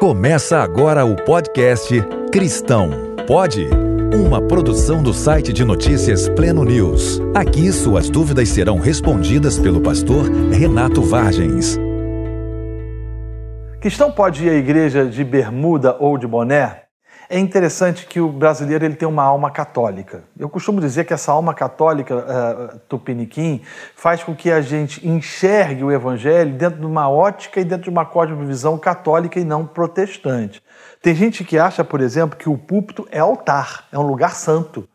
Começa agora o podcast Cristão Pode? Uma produção do site de notícias Pleno News. Aqui suas dúvidas serão respondidas pelo pastor Renato Vargens. Cristão pode ir à igreja de bermuda ou de boné? É interessante que o brasileiro ele tem uma alma católica. Eu costumo dizer que essa alma católica uh, tupiniquim faz com que a gente enxergue o evangelho dentro de uma ótica e dentro de uma cosmovisão católica e não protestante. Tem gente que acha, por exemplo, que o púlpito é altar, é um lugar santo.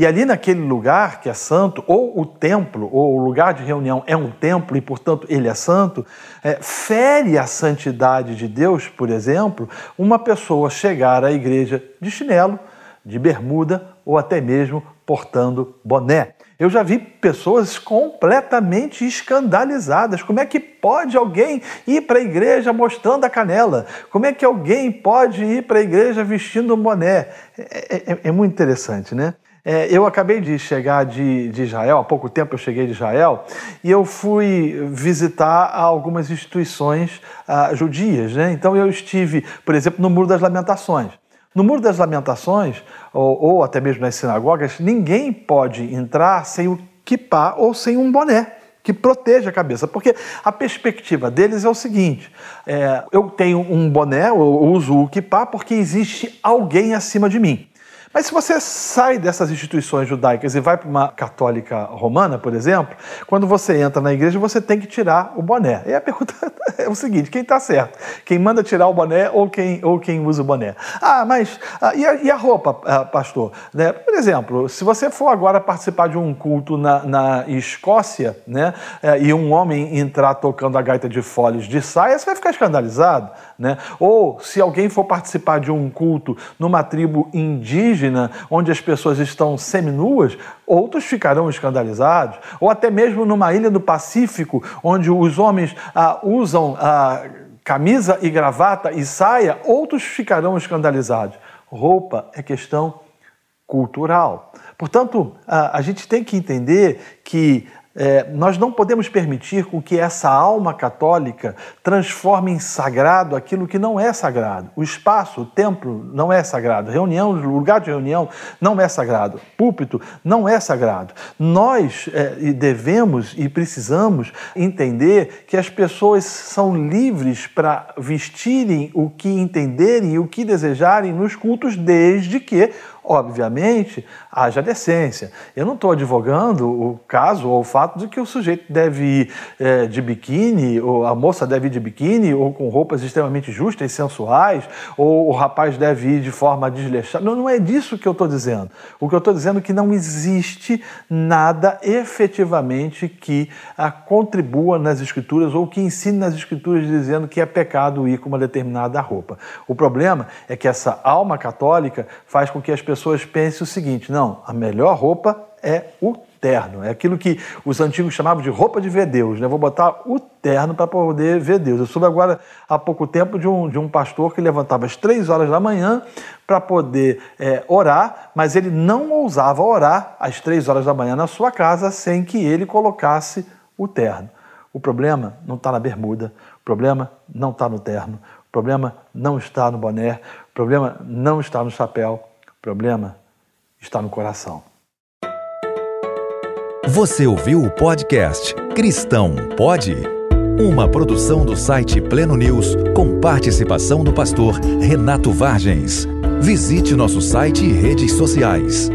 E ali naquele lugar que é santo, ou o templo, ou o lugar de reunião é um templo e, portanto, ele é santo, é, fere a santidade de Deus, por exemplo, uma pessoa chegar à igreja de chinelo, de bermuda ou até mesmo portando boné. Eu já vi pessoas completamente escandalizadas. Como é que pode alguém ir para a igreja mostrando a canela? Como é que alguém pode ir para a igreja vestindo um boné? É, é, é muito interessante, né? É, eu acabei de chegar de, de, Israel, há pouco tempo eu cheguei de Israel, e eu fui visitar algumas instituições ah, judias. Né? Então eu estive, por exemplo, no Muro das Lamentações. No Muro das Lamentações, ou, ou até mesmo nas sinagogas, ninguém pode entrar sem o kippah ou sem um boné que proteja a cabeça, porque a perspectiva deles é o seguinte: é, eu tenho um boné, eu uso o kippah porque existe alguém acima de mim. Mas se você sai dessas instituições judaicas e vai para uma católica romana, por exemplo, quando você entra na igreja, você tem que tirar o boné. E a pergunta é o seguinte: quem está certo? Quem manda tirar o boné ou quem, ou quem usa o boné? Ah, mas ah, e, a, e, a, roupa, ah, pastor? Né? Por exemplo, se você for agora participar de um culto na, na Escócia, né, eh, e um homem entrar tocando a gaita de folhas de saia, você vai ficar escandalizado. Né? Ou se alguém for participar de um culto numa tribo indígena, indígena, onde as pessoas estão seminuas, outros ficarão escandalizados. Ou até mesmo numa ilha do Pacífico, onde os homens ah, usam ah, camisa e gravata e saia, outros ficarão escandalizados. Roupa é questão cultural. Portanto, a, a gente tem que entender que é, nós não podemos permitir com que essa alma católica transforme em sagrado aquilo que não é sagrado. O espaço, o templo não é sagrado. Reunião, lugar de reunião não é sagrado. Púlpito não é sagrado. Nós é, devemos e precisamos entender que as pessoas são livres para vestirem o que entenderem e o que desejarem nos cultos, desde que obviamente, haja decência. Eu não estou advogando o caso ou o fato de que o sujeito deve ir é, de biquíni, ou a moça deve ir de biquíni, ou com roupas extremamente justas e sensuais, ou o rapaz deve ir de forma desleixada. Não, não é disso que eu estou dizendo. O que eu estou dizendo é que não existe nada efetivamente que a, contribua nas escrituras ou que ensine nas escrituras dizendo que é pecado ir com uma determinada roupa. O problema é que essa alma católica faz com que as pessoas pensem o seguinte: não, a melhor roupa é o terno. É aquilo que os antigos chamavam de roupa de ver Deus. Né? Vou botar o terno para poder ver Deus. Eu soube agora há pouco tempo de um, de um pastor que levantava às três horas da manhã para poder é, orar, mas ele não ousava orar às três horas da manhã na sua casa sem que ele colocasse o terno. O problema não está na bermuda, o problema não está no terno, o problema não está no boné, o problema não está no chapéu, problema está no coração. Você ouviu o podcast Cristão Pode? Uma produção do site Pleno News com participação do pastor Renato Vargens. Visite nosso site e redes sociais